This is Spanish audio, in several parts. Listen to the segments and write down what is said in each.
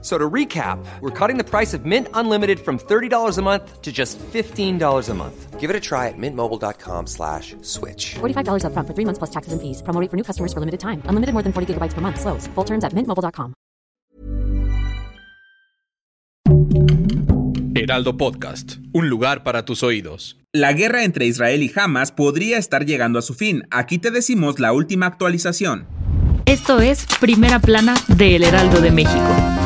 So to recap, we're cutting the price of Mint Unlimited from $30 a month to just $15 a month. Give it a try at mintmobile.com slash switch. $45 up front for three months plus taxes and fees. Promo rate for new customers for limited time. Unlimited more than 40 gigabytes per month. Slows. Full terms at mintmobile.com. Heraldo Podcast. Un lugar para tus oídos. La guerra entre Israel y Hamas podría estar llegando a su fin. Aquí te decimos la última actualización. Esto es Primera Plana de El Heraldo de México.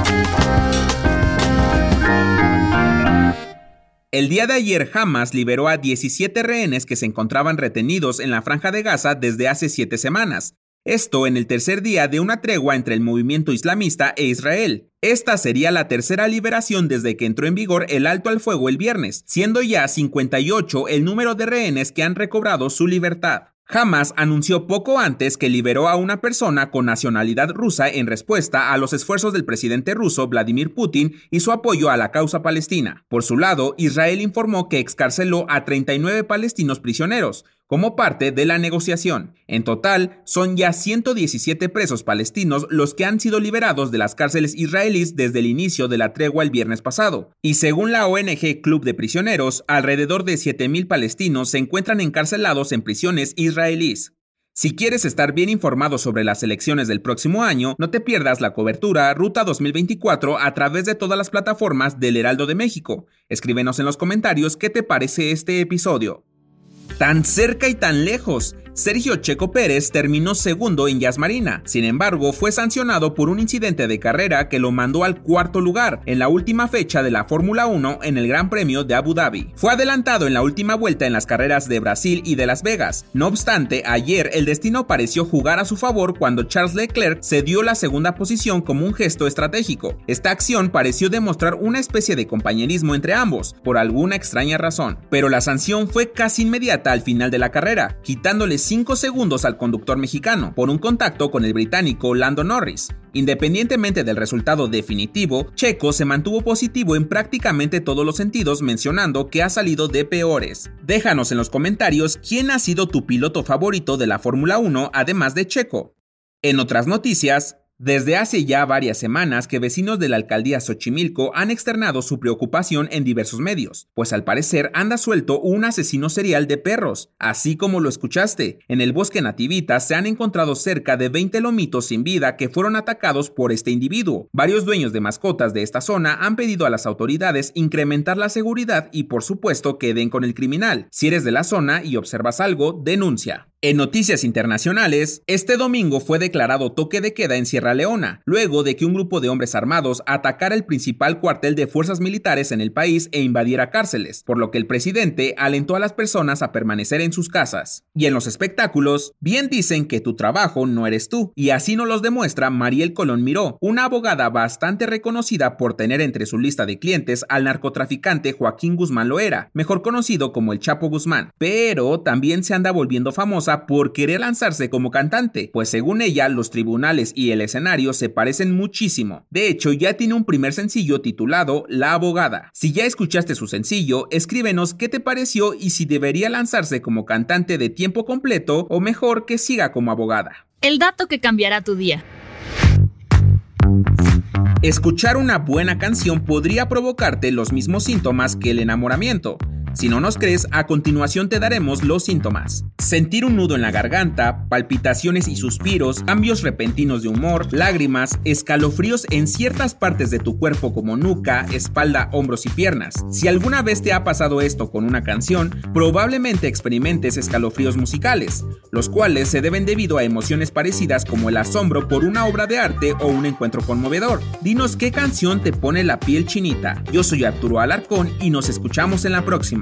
El día de ayer Hamas liberó a 17 rehenes que se encontraban retenidos en la franja de Gaza desde hace siete semanas. Esto en el tercer día de una tregua entre el movimiento islamista e Israel. Esta sería la tercera liberación desde que entró en vigor el alto al fuego el viernes, siendo ya 58 el número de rehenes que han recobrado su libertad. Hamas anunció poco antes que liberó a una persona con nacionalidad rusa en respuesta a los esfuerzos del presidente ruso Vladimir Putin y su apoyo a la causa palestina. Por su lado, Israel informó que excarceló a 39 palestinos prisioneros, como parte de la negociación. En total, son ya 117 presos palestinos los que han sido liberados de las cárceles israelíes desde el inicio de la tregua el viernes pasado. Y según la ONG Club de Prisioneros, alrededor de 7.000 palestinos se encuentran encarcelados en prisiones israelíes. Si quieres estar bien informado sobre las elecciones del próximo año, no te pierdas la cobertura Ruta 2024 a través de todas las plataformas del Heraldo de México. Escríbenos en los comentarios qué te parece este episodio. Tan cerca y tan lejos. Sergio Checo Pérez terminó segundo en Jazz Marina, sin embargo fue sancionado por un incidente de carrera que lo mandó al cuarto lugar en la última fecha de la Fórmula 1 en el Gran Premio de Abu Dhabi. Fue adelantado en la última vuelta en las carreras de Brasil y de Las Vegas. No obstante, ayer el destino pareció jugar a su favor cuando Charles Leclerc cedió la segunda posición como un gesto estratégico. Esta acción pareció demostrar una especie de compañerismo entre ambos, por alguna extraña razón, pero la sanción fue casi inmediata al final de la carrera, quitándole 5 segundos al conductor mexicano por un contacto con el británico Lando Norris. Independientemente del resultado definitivo, Checo se mantuvo positivo en prácticamente todos los sentidos mencionando que ha salido de peores. Déjanos en los comentarios quién ha sido tu piloto favorito de la Fórmula 1 además de Checo. En otras noticias, desde hace ya varias semanas que vecinos de la alcaldía Xochimilco han externado su preocupación en diversos medios, pues al parecer anda suelto un asesino serial de perros, así como lo escuchaste. En el bosque nativita se han encontrado cerca de 20 lomitos sin vida que fueron atacados por este individuo. Varios dueños de mascotas de esta zona han pedido a las autoridades incrementar la seguridad y por supuesto que den con el criminal. Si eres de la zona y observas algo, denuncia. En noticias internacionales, este domingo fue declarado toque de queda en Sierra Leona, luego de que un grupo de hombres armados atacara el principal cuartel de fuerzas militares en el país e invadiera cárceles, por lo que el presidente alentó a las personas a permanecer en sus casas. Y en los espectáculos, bien dicen que tu trabajo no eres tú, y así nos los demuestra Mariel Colón Miró, una abogada bastante reconocida por tener entre su lista de clientes al narcotraficante Joaquín Guzmán Loera, mejor conocido como el Chapo Guzmán, pero también se anda volviendo famosa por querer lanzarse como cantante, pues según ella los tribunales y el escenario se parecen muchísimo. De hecho, ya tiene un primer sencillo titulado La abogada. Si ya escuchaste su sencillo, escríbenos qué te pareció y si debería lanzarse como cantante de tiempo completo o mejor que siga como abogada. El dato que cambiará tu día. Escuchar una buena canción podría provocarte los mismos síntomas que el enamoramiento. Si no nos crees, a continuación te daremos los síntomas. Sentir un nudo en la garganta, palpitaciones y suspiros, cambios repentinos de humor, lágrimas, escalofríos en ciertas partes de tu cuerpo como nuca, espalda, hombros y piernas. Si alguna vez te ha pasado esto con una canción, probablemente experimentes escalofríos musicales, los cuales se deben debido a emociones parecidas como el asombro por una obra de arte o un encuentro conmovedor. Dinos qué canción te pone la piel chinita. Yo soy Arturo Alarcón y nos escuchamos en la próxima.